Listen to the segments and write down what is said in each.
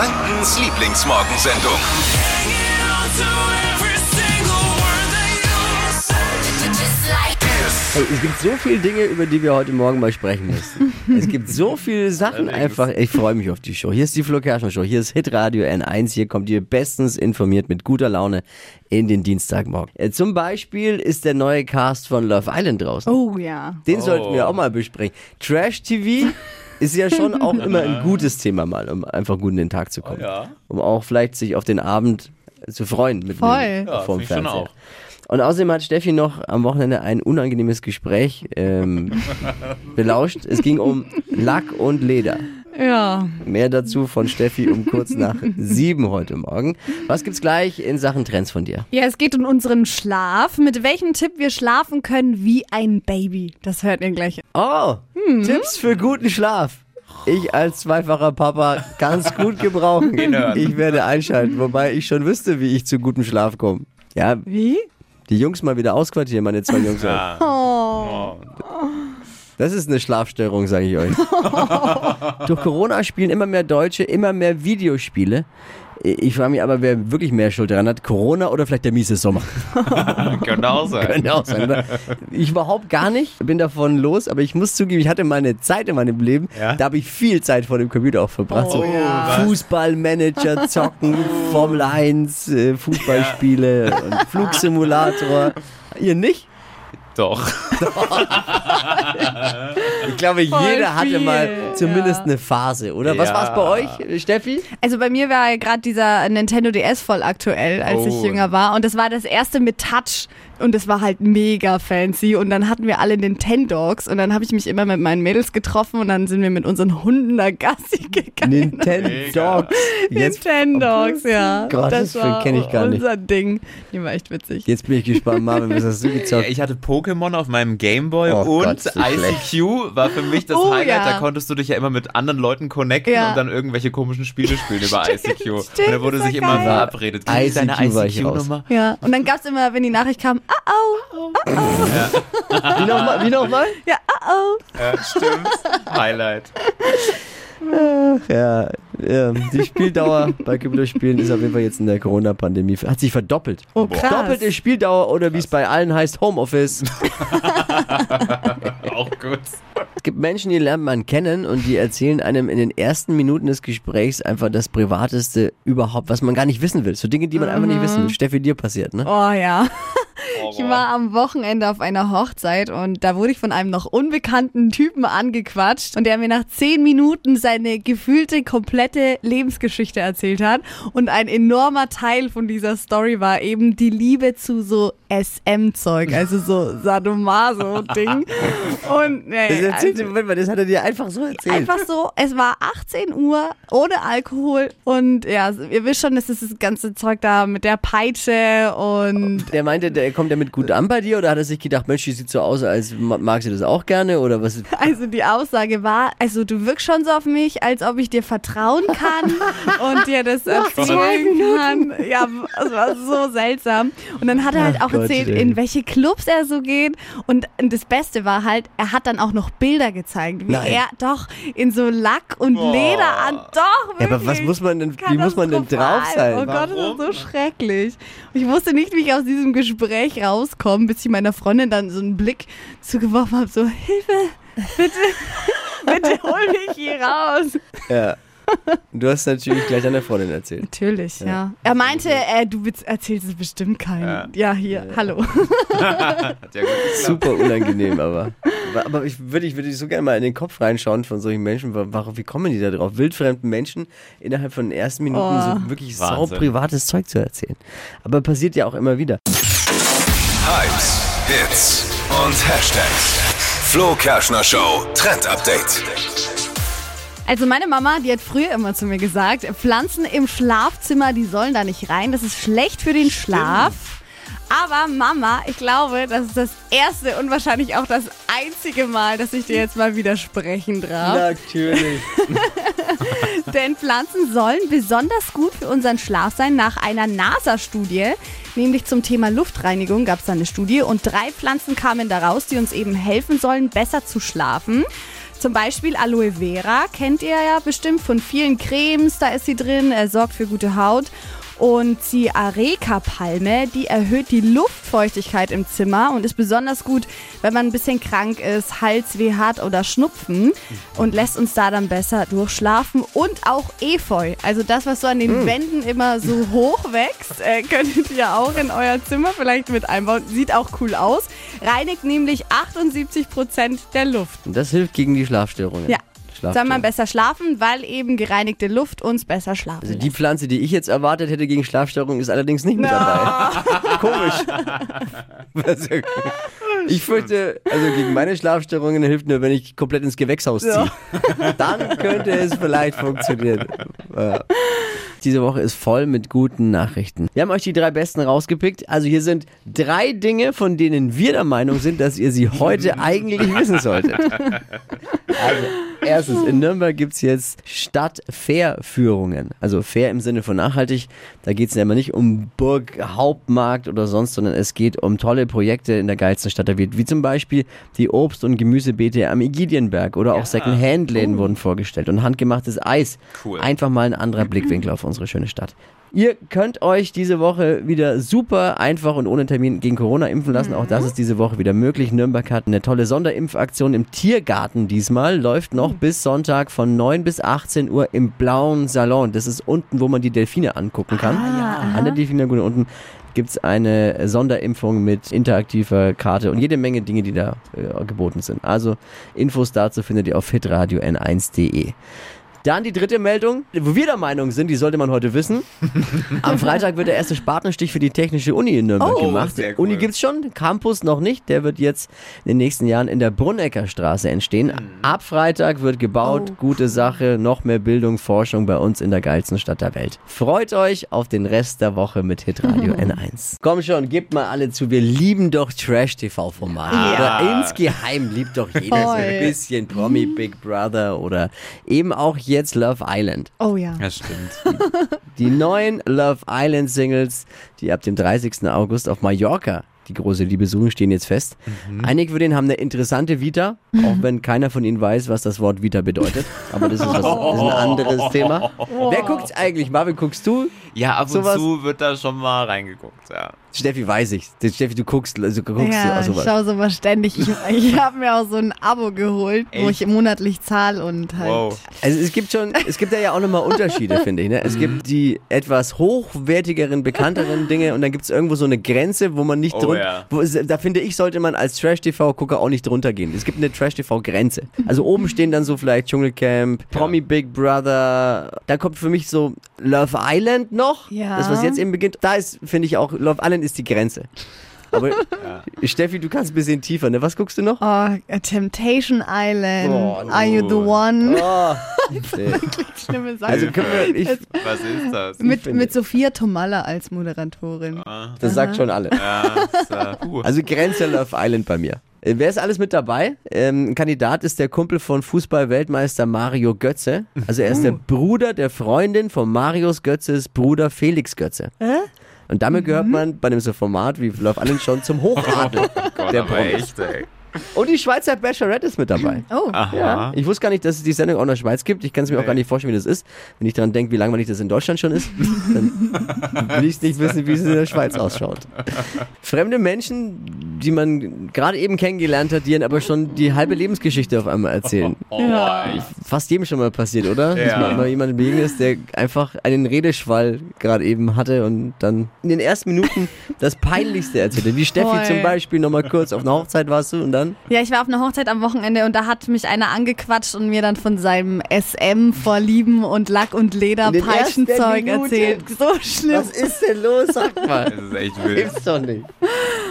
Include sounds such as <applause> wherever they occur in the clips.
Frankens Lieblingsmorgensendung. Hey, es gibt so viele Dinge, über die wir heute Morgen mal sprechen müssen. <laughs> es gibt so viele Sachen einfach. Ich freue mich auf die Show. Hier ist die Flo Kerschner Show. Hier ist Hitradio N1. Hier kommt ihr bestens informiert mit guter Laune in den Dienstagmorgen. Äh, Zum Beispiel ist der neue Cast von Love Island draußen. Oh ja. Den sollten wir auch mal besprechen. Trash TV <laughs> ist ja schon auch <laughs> immer ein gutes Thema mal, um einfach gut in den Tag zu kommen. ja. Um auch vielleicht sich auf den Abend zu freuen mit Voll. mir Ja, vorm find ich schon Fernseher. auch. Und außerdem hat Steffi noch am Wochenende ein unangenehmes Gespräch ähm, <laughs> belauscht. Es ging um Lack und Leder. Ja. Mehr dazu von Steffi um kurz nach <laughs> sieben heute Morgen. Was gibt's gleich in Sachen Trends von dir? Ja, es geht um unseren Schlaf. Mit welchem Tipp wir schlafen können wie ein Baby. Das hört ihr gleich. Oh, Tipps für guten Schlaf. Ich als zweifacher Papa kann es gut gebrauchen. Ich werde einschalten, wobei ich schon wüsste, wie ich zu gutem Schlaf komme. Ja, Wie? die Jungs mal wieder ausquartieren, meine zwei Jungs. Ja. Oh. Das ist eine Schlafstörung, sage ich euch. <laughs> Durch Corona spielen immer mehr Deutsche immer mehr Videospiele. Ich frage mich aber, wer wirklich mehr Schuld daran hat, Corona oder vielleicht der miese Sommer. <laughs> Könnte auch sein. Könnte auch sein, oder? Ich überhaupt gar nicht, bin davon los, aber ich muss zugeben, ich hatte meine Zeit in meinem Leben, Ja? da habe ich viel Zeit vor dem Computer auch verbracht. Oh, so ja. Fußballmanager zocken, Formel 1, äh, Fußballspiele und Flugsimulator. Ihr nicht? Doch. Ich glaube, Voll jeder hatte viel, mal zumindest ja. eine Phase, oder? Was Ja. war es bei euch, Steffi? Also bei mir war ja gerade dieser Nintendo DS voll aktuell, als ich Oh. jünger war. Und das war das erste mit Touch. Und es war halt mega fancy. Und dann hatten wir alle Nintendogs. Und dann habe ich mich immer mit meinen Mädels getroffen. Und dann sind wir mit unseren Hunden da Gassi gegangen. Nintendo Dogs. <laughs> Jetzt, Nintendogs, ja. Gott, das das war kenn ich gar nicht. unser Ding. Die war echt witzig. jetzt bin ich gespannt, Marvin, was hast du <laughs> gezockt? ich hatte Pokémon auf meinem Gameboy Oh und Gott, so ICQ war für mich das Oh, Highlight. ja. Da konntest du dich ja immer mit anderen Leuten connecten Ja. und dann irgendwelche komischen Spiele spielen über <laughs> ICQ. und da wurde sich war immer geil. verabredet. Gib deine ICQ raus. ICQ-Nummer. Ja. Und dann gab es immer, wenn die Nachricht kam, ah oh, Wie nochmal? Wie nochmal? ja, ah oh. Ja, stimmt. Highlight. <laughs> Ja, ja, die Spieldauer bei Computerspielen ist auf jeden Fall jetzt in der Corona-Pandemie, hat sich verdoppelt. Oh, krass. Doppelte Spieldauer oder wie es bei allen heißt, Homeoffice. <laughs> Auch gut. Es gibt Menschen, die lernt man kennen und die erzählen einem in den ersten Minuten des Gesprächs einfach das Privateste überhaupt, was man gar nicht wissen will. So Dinge, die man einfach nicht wissen will. Steffi, dir passiert, ne? Oh ja. Ich war am Wochenende auf einer Hochzeit und da wurde ich von einem noch unbekannten Typen angequatscht und der mir nach zehn Minuten seine gefühlte komplette Lebensgeschichte erzählt hat. Und ein enormer Teil von dieser Story war eben die Liebe zu so SM-Zeug, also so Sadomaso-Ding. <laughs> Und nee, Das erzählt, also, Moment mal, das hat er dir einfach so erzählt. Einfach so, es war 18 Uhr ohne Alkohol und ja, ihr wisst schon, es ist das ganze Zeug da mit der Peitsche und Der meinte, der kommt damit gut an bei dir oder hat er sich gedacht, Mensch, die sieht so aus, als ma- mag sie das auch gerne oder was? <laughs> Also die Aussage war, also du wirkst schon so auf mich, als ob ich dir vertrauen kann <laughs> und dir das erzählen kann. Ja, es war so seltsam. Und dann hat er halt Ach auch Gott, erzählt, ey. in welche Clubs er so geht. Und das Beste war halt, er hat dann auch noch Bilder gezeigt, wie Nein. er doch in so Lack und Leder an. Doch, Ja, aber was wirklich. muss man denn, wie muss man denn drauf Katastrophal. Oh sein? Gott, das Warum? ist so schrecklich. Ich wusste nicht, wie ich aus diesem Gespräch rauskomme, bis ich meiner Freundin dann so einen Blick zugeworfen habe, so, Hilfe, bitte, <laughs> bitte hol mich hier raus. Ja. Du hast natürlich gleich deiner Freundin erzählt. Natürlich, ja. Er meinte, äh, du erzählst es bestimmt keinen. Ja, hier, hallo. <laughs> Hat ja gut geklappt. Super unangenehm, aber. Aber- Aber ich würde ich würde so gerne mal in den Kopf reinschauen von solchen Menschen. Wa- Warum, wie kommen die da drauf? Wildfremden Menschen innerhalb von den ersten Minuten Oh. so wirklich sau privates Zeug zu erzählen. Aber passiert ja auch immer wieder. Hypes, Hits und Hashtags. Flo Kerschner Show Trend Update. Also meine Mama, die hat früher immer zu mir gesagt, Pflanzen im Schlafzimmer, die sollen da nicht rein, das ist schlecht für den Schlaf. Aber Mama, ich glaube, das ist das erste und wahrscheinlich auch das einzige Mal, dass ich dir jetzt mal widersprechen darf. Natürlich. <laughs> <laughs> Denn Pflanzen sollen besonders gut für unseren Schlaf sein. Nach einer NASA-Studie, nämlich zum Thema Luftreinigung, gab es da eine Studie und drei Pflanzen kamen da raus, die uns eben helfen sollen, besser zu schlafen. Zum Beispiel Aloe Vera kennt ihr ja bestimmt von vielen Cremes, da ist sie drin, er sorgt für gute Haut. Und die Areca-Palme, die erhöht die Luftfeuchtigkeit im Zimmer und ist besonders gut, wenn man ein bisschen krank ist, Halsweh hat oder Schnupfen und lässt uns da dann besser durchschlafen. Und auch Efeu, also das, was so an den Wänden immer so hoch wächst, äh, <laughs> könntet ihr auch in euer Zimmer vielleicht mit einbauen. Sieht auch cool aus. Reinigt nämlich 78 Prozent der Luft. Und das hilft gegen die Schlafstörungen. Ja. Soll man besser schlafen, weil eben gereinigte Luft uns besser schlafen Also lässt. die Pflanze, die ich jetzt erwartet hätte gegen Schlafstörungen, ist allerdings nicht mit dabei. <laughs> <laughs> Komisch. Also, ich fürchte, also gegen meine Schlafstörungen hilft nur, wenn ich komplett ins Gewächshaus ziehe. Dann könnte es vielleicht funktionieren. <laughs> Ja. Diese Woche ist voll mit guten Nachrichten. Wir haben euch die drei besten rausgepickt. Also hier sind drei Dinge, von denen wir der Meinung sind, dass ihr sie heute <laughs> eigentlich wissen solltet. Also, erstens, in Nürnberg gibt es jetzt Stadt-Fair-Führungen. Also fair im Sinne von nachhaltig. Da geht es ja immer nicht um Burg, Hauptmarkt oder sonst, sondern es geht um tolle Projekte in der geilsten Stadt der Welt. Wie zum Beispiel die Obst- und Gemüsebeete am Ägidienberg oder auch Second-Hand-Läden wurden vorgestellt und handgemachtes Eis. Cool. Einfach mal ein anderer <clears throat> Blickwinkel auf unsere schöne Stadt. Ihr könnt euch diese Woche wieder super einfach und ohne Termin gegen Corona impfen lassen. Auch das ist diese Woche wieder möglich. Nürnberg hat eine tolle Sonderimpfaktion im Tiergarten diesmal. Läuft noch bis Sonntag von 9 bis 18 Uhr im blauen Salon. Das ist unten, wo man die Delfine angucken kann. An der Delfinlagune unten gibt es eine Sonderimpfung mit interaktiver Karte und jede Menge Dinge, die da äh, geboten sind. Also Infos dazu findet ihr auf hitradio n1.de. Dann die dritte Meldung, wo wir der Meinung sind, die sollte man heute wissen. <laughs> Am Freitag wird der erste Spatenstich für die Technische Uni in Nürnberg Oh, gemacht. cool. Uni gibt's schon, Campus noch nicht. Der wird jetzt in den nächsten Jahren in der Brunnecker Straße entstehen. Ab Freitag wird gebaut, gute Sache, noch mehr Bildung, Forschung bei uns in der geilsten Stadt der Welt. Freut euch auf den Rest der Woche mit Hitradio <laughs> N1. Komm schon, gebt mal alle zu, wir lieben doch Trash-TV-Formate. Ja. Insgeheim liebt doch jeder so ein bisschen Promi Big Brother oder eben auch jetzt Love Island. Oh ja. Das stimmt. Die neuen Love Island Singles, die ab dem 30. August auf Mallorca die große Liebe suchen, stehen jetzt fest. Einige von denen haben eine interessante Vita, auch wenn keiner von ihnen weiß, was das Wort Vita bedeutet. Aber das ist, was, das ist ein anderes Thema. Wer guckt's eigentlich? Marvin, guckst du? Ja, ab und Sowas- zu wird da schon mal reingeguckt, ja. Steffi weiß ich. Steffi, du guckst, also guckst Ja, du ich sowas. schaue sowas ständig. Ich, ich <laughs> habe mir auch so ein Abo geholt, wo Echt? ich monatlich zahle und halt. Wow. Also es gibt schon, es gibt da ja auch nochmal Unterschiede, <laughs> finde ich. Ne? Es gibt die etwas hochwertigeren, bekannteren Dinge und dann gibt es irgendwo so eine Grenze, wo man nicht Oh, drunter, ja. wo da finde ich, sollte man als Trash-TV-Gucker auch nicht drunter gehen. Es gibt eine Trash-TV-Grenze. Also oben <laughs> stehen dann so vielleicht Dschungelcamp, Promi Big Brother, da kommt für mich so Love Island noch, Ja. das was jetzt eben beginnt. Da ist, finde ich auch, Love Island ist die Grenze. Aber <laughs> Steffi, du kannst ein bisschen tiefer, ne? Was guckst du noch? Oh, a Temptation Island. Oh, Are you the one? Oh, <laughs> nee. Schlimme Sache. Also können wir, ich, Was ist das? mit, mit Sophia Tomalla als Moderatorin. das sagt schon alle. Ja, ist, puh. Also Grenze Love Island bei mir. Äh, Wer ist alles mit dabei? Ähm, ein Kandidat ist der Kumpel von Fußball-Weltmeister Mario Götze. Also er ist der Bruder der Freundin von Marius Götzes Bruder Felix Götze. Und damit gehört man bei einem so Format wie Love Island schon zum Hochadel <laughs> Gott, der aber Promis. echt, ey. Und die Schweizer Bachelorette ist mit dabei. Oh, Aha. Ja, ich wusste gar nicht, dass es die Sendung auch in der Schweiz gibt. Ich kann es mir auch gar nicht vorstellen, wie das ist. Wenn ich daran denke, wie langweilig das in Deutschland schon ist, dann will ich nicht wissen, wie es in der Schweiz ausschaut. Fremde Menschen, die man gerade eben kennengelernt hat, die ihnen aber schon die halbe Lebensgeschichte auf einmal erzählen. <laughs> Oh, Ja. Fast jedem schon mal passiert, oder? Dass Ja. man mal jemandem begegnet ist, der einfach einen Redeschwall gerade eben hatte und dann in den ersten Minuten das Peinlichste erzählte. Wie Steffi Voll. zum Beispiel nochmal kurz auf einer Hochzeit warst du und dann? Ja, ich war auf einer Hochzeit am Wochenende und da hat mich einer angequatscht und mir dann von seinem SM-Vorlieben und Lack- und Leder-Peitschenzeug erzählt. So schlimm. Was ist denn los? Sag mal. Das ist echt wild. Gibt's doch nicht.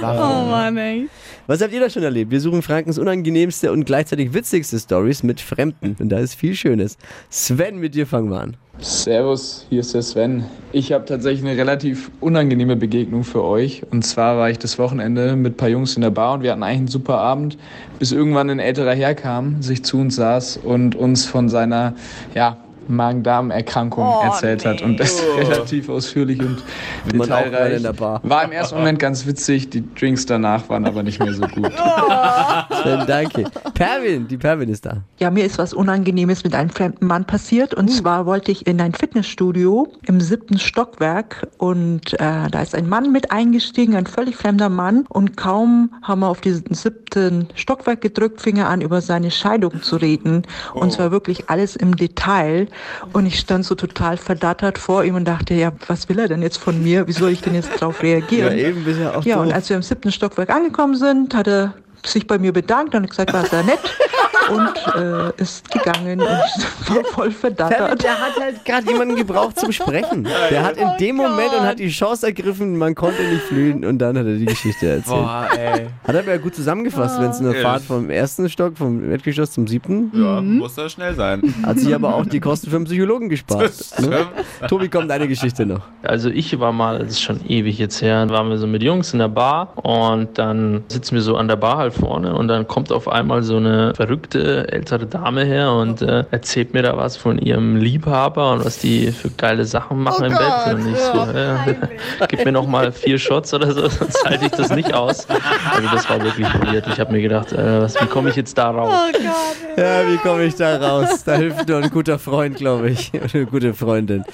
Oh Mann, ey. Was habt ihr da schon erlebt? Wir suchen Frankens unangenehmste und gleichzeitig witzigste Stories mit Fremden. Und da ist viel Schönes. Sven, mit dir fangen wir an. Servus, hier ist der Sven. Ich habe tatsächlich eine relativ unangenehme Begegnung für euch. Und zwar war ich das Wochenende mit ein paar Jungs in der Bar und wir hatten eigentlich einen super Abend, bis irgendwann ein älterer Herr kam, sich zu uns saß und uns von seiner ja, Magen-Darm-Erkrankung Oh, erzählt hat und das relativ ausführlich und detailreich. in der Bar. War im ersten Moment ganz witzig, die Drinks danach waren aber nicht mehr so gut. <laughs> Schön, danke. Pervin, die Pervin ist da. Ja, mir ist was Unangenehmes mit einem fremden Mann passiert. Und zwar wollte ich in ein Fitnessstudio im siebten Stockwerk und äh, da ist ein Mann mit eingestiegen, ein völlig fremder Mann. Und kaum haben wir auf diesen siebten Stockwerk gedrückt, fing er an, über seine Scheidung zu reden. Und zwar wirklich alles im Detail. Und ich stand so total verdattert vor ihm und dachte, ja, was will er denn jetzt von mir? Wie soll ich denn jetzt darauf reagieren? Ja, eben bisher auch Ja, doof. und als wir im siebten Stockwerk angekommen sind, hat er sich bei mir bedankt und gesagt, war sehr nett und äh, ist gegangen und <laughs> war voll verdattert. der hat halt gerade jemanden gebraucht zum Sprechen. Der hat in dem Moment und hat die Chance ergriffen, man konnte nicht flühen und dann hat er die Geschichte erzählt. Boah, ey. Hat er aber ja gut zusammengefasst, wenn es eine Ja. Fahrt vom ersten Stock, vom Erdgeschoss zum siebten, Ja, muss da schnell sein. hat sich aber auch die Kosten für einen Psychologen gespart. Ne? Tobi, kommt deine Geschichte noch. Also ich war mal, das ist schon ewig jetzt her, waren wir so mit Jungs in der Bar und dann sitzen wir so an der Bar halt vorne und dann kommt auf einmal so eine verrückte ältere Dame her und äh, erzählt mir da was von ihrem Liebhaber und was die für geile Sachen machen im Bett und ich so, äh, gib mir noch mal vier Shots oder so, sonst halte ich das nicht aus. Also das war wirklich weird. Ich habe mir gedacht, äh, was, wie komme ich jetzt da raus? Ja, wie komme ich da raus? Da hilft nur ein guter Freund, glaube ich. Oder <laughs> eine gute Freundin.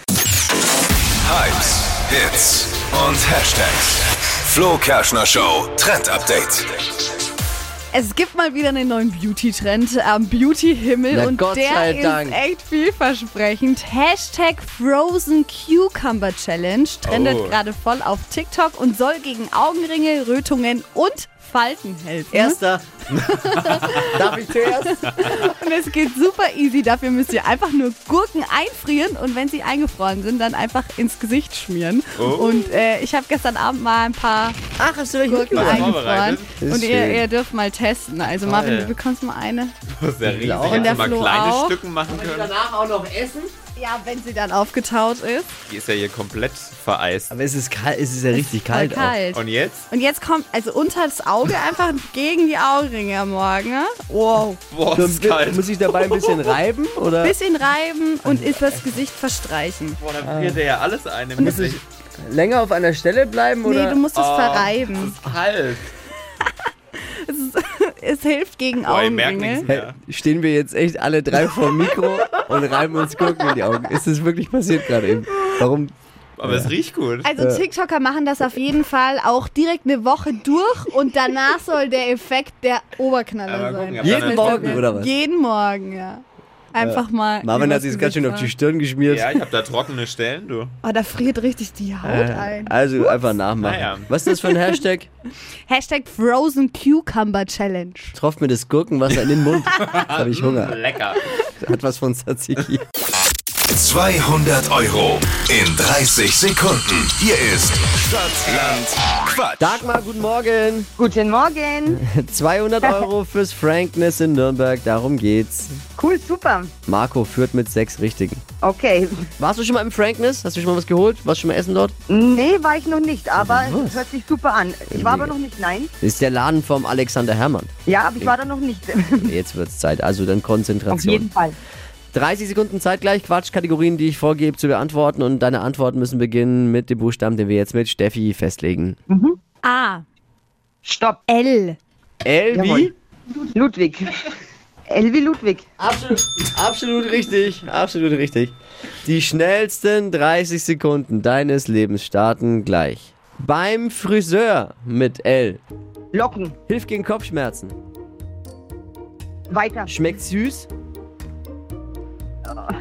Hypes, Hits und Hashtags. Flo Kerschner Show Trend Update. Es gibt mal wieder einen neuen Beauty-Trend am Beauty-Himmel Na, und Gott der ist Dank. echt vielversprechend. Hashtag Frozen Cucumber Challenge trendet Oh. gerade voll auf TikTok und soll gegen Augenringe, Rötungen und Falten helfen. Erster. <laughs> Darf ich zuerst? Und es geht super easy. Dafür müsst ihr einfach nur Gurken einfrieren und wenn sie eingefroren sind, dann einfach ins Gesicht schmieren. Oh. Und äh, ich habe gestern Abend mal ein paar Ach, hast du welche Gurken eingefroren. Und ihr, ihr dürft mal testen. Also Marvin, du bekommst mal eine. Das ist ja riesig. auch. Und der Hättest du mal kleine auch. Stücken machen können. Danach auch noch essen? Ja, wenn sie dann aufgetaut ist. Die ist ja hier komplett vereist. Aber es ist kalt, es ist ja richtig Voll kalt. auch. kalt. Und jetzt? Und jetzt kommt, also unter das Auge einfach gegen die Augenringe am Morgen. ne? Wow. Boah, So, ist kalt. Muss ich dabei ein bisschen <laughs> reiben? Oder? Bisschen reiben und ist das Gesicht verstreichen. Boah, dann friert der ja alles ein im Muss ich Gesicht. länger auf einer Stelle bleiben? Nee, Oder? du musst es Oh, verreiben. Das ist kalt. Es, hilft gegen Augenringe. nichts mehr. Stehen wir jetzt echt alle drei vor dem Mikro und reiben uns Gurken in die Augen? Ist das wirklich passiert gerade eben? Warum? Aber es riecht gut. Also TikToker machen das auf jeden Fall auch direkt eine Woche durch und danach soll der Effekt der Oberknaller sein. Jeden Morgen oder was? Jeden Morgen, ja. Einfach mal. Marvin hat sich jetzt ganz schön auf die Stirn geschmiert. Ja, ich habe da trockene Stellen, du. Oh, da friert richtig die Haut ein. Also einfach nachmachen. Naja. Was ist das für ein <laughs> Hashtag? Hashtag Frozen Cucumber Challenge. Tropft mir das Gurkenwasser in den Mund. <laughs> Habe ich Hunger. Lecker. Hat was von Tzatziki. 200 Euro in 30 Sekunden. Hier ist Stadtland Quatsch. Dagmar, guten Morgen. Guten Morgen. <laughs> 200 Euro fürs Frankness in Nürnberg, darum geht's. Cool, super. Marco führt mit sechs Richtigen. Okay. Warst du schon mal im Frankness? Hast du schon mal was geholt? Warst du schon mal essen dort? Nee, war ich noch nicht, aber Was? es hört sich super an. Ich war aber noch nicht, nein. Das ist der Laden vom Alexander Hermann. Ja, aber ich war da noch nicht. Jetzt wird's Zeit, also dann Auf Konzentration. jeden Fall. 30 Sekunden Zeit gleich, Quatschkategorien, die ich vorgebe zu beantworten und deine Antworten müssen beginnen mit dem Buchstaben, den wir jetzt mit Steffi festlegen. A. Stopp. L. L wie? Ludwig. <laughs> Elvi Ludwig. Absolut, absolut richtig, absolut richtig. Die schnellsten 30 Sekunden deines Lebens starten gleich. Beim Friseur mit L. Locken. Hilft gegen Kopfschmerzen. Weiter. Schmeckt süß.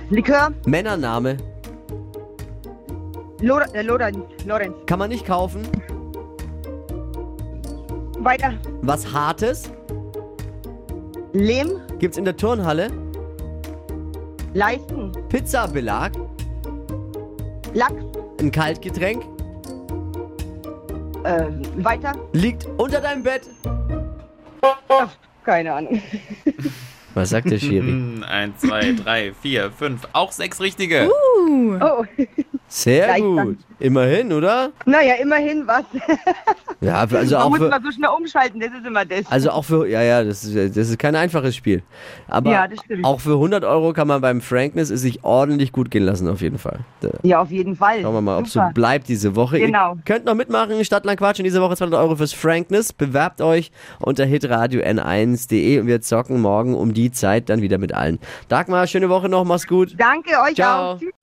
Likör. Männername. Lor äh, Lorenz. Lorenz. Kann man nicht kaufen. Weiter. Was Hartes. Lehm. Gibt's in der Turnhalle. Leisten. Pizzabelag. Lachs. Ein Kaltgetränk. Äh, weiter. Liegt unter deinem Bett. Keine Ahnung. <laughs> Was sagt der Schiri? <laughs> Eins, zwei, drei, vier, fünf. Auch sechs richtige. Oh. Sehr gut. Immerhin, oder? Naja, immerhin was. <laughs> Ja, also Man auch muss für, mal so schnell umschalten, das ist immer das. also auch für, ja, ja, das ist, das ist kein einfaches Spiel. Aber Ja, auch für 100 Euro kann man beim Frankness es sich ordentlich gut gehen lassen, auf jeden Fall. Da ja, auf jeden Fall. schauen wir mal, ob es so bleibt diese Woche. Genau. Ihr könnt noch mitmachen, Stadtland Quatsch in dieser Woche 200 Euro fürs Frankness. Bewerbt euch unter hitradio n1.de und wir zocken morgen um die Zeit dann wieder mit allen. Dagmar, schöne Woche noch, mach's gut. Danke euch Ciao. auch. Tschüss.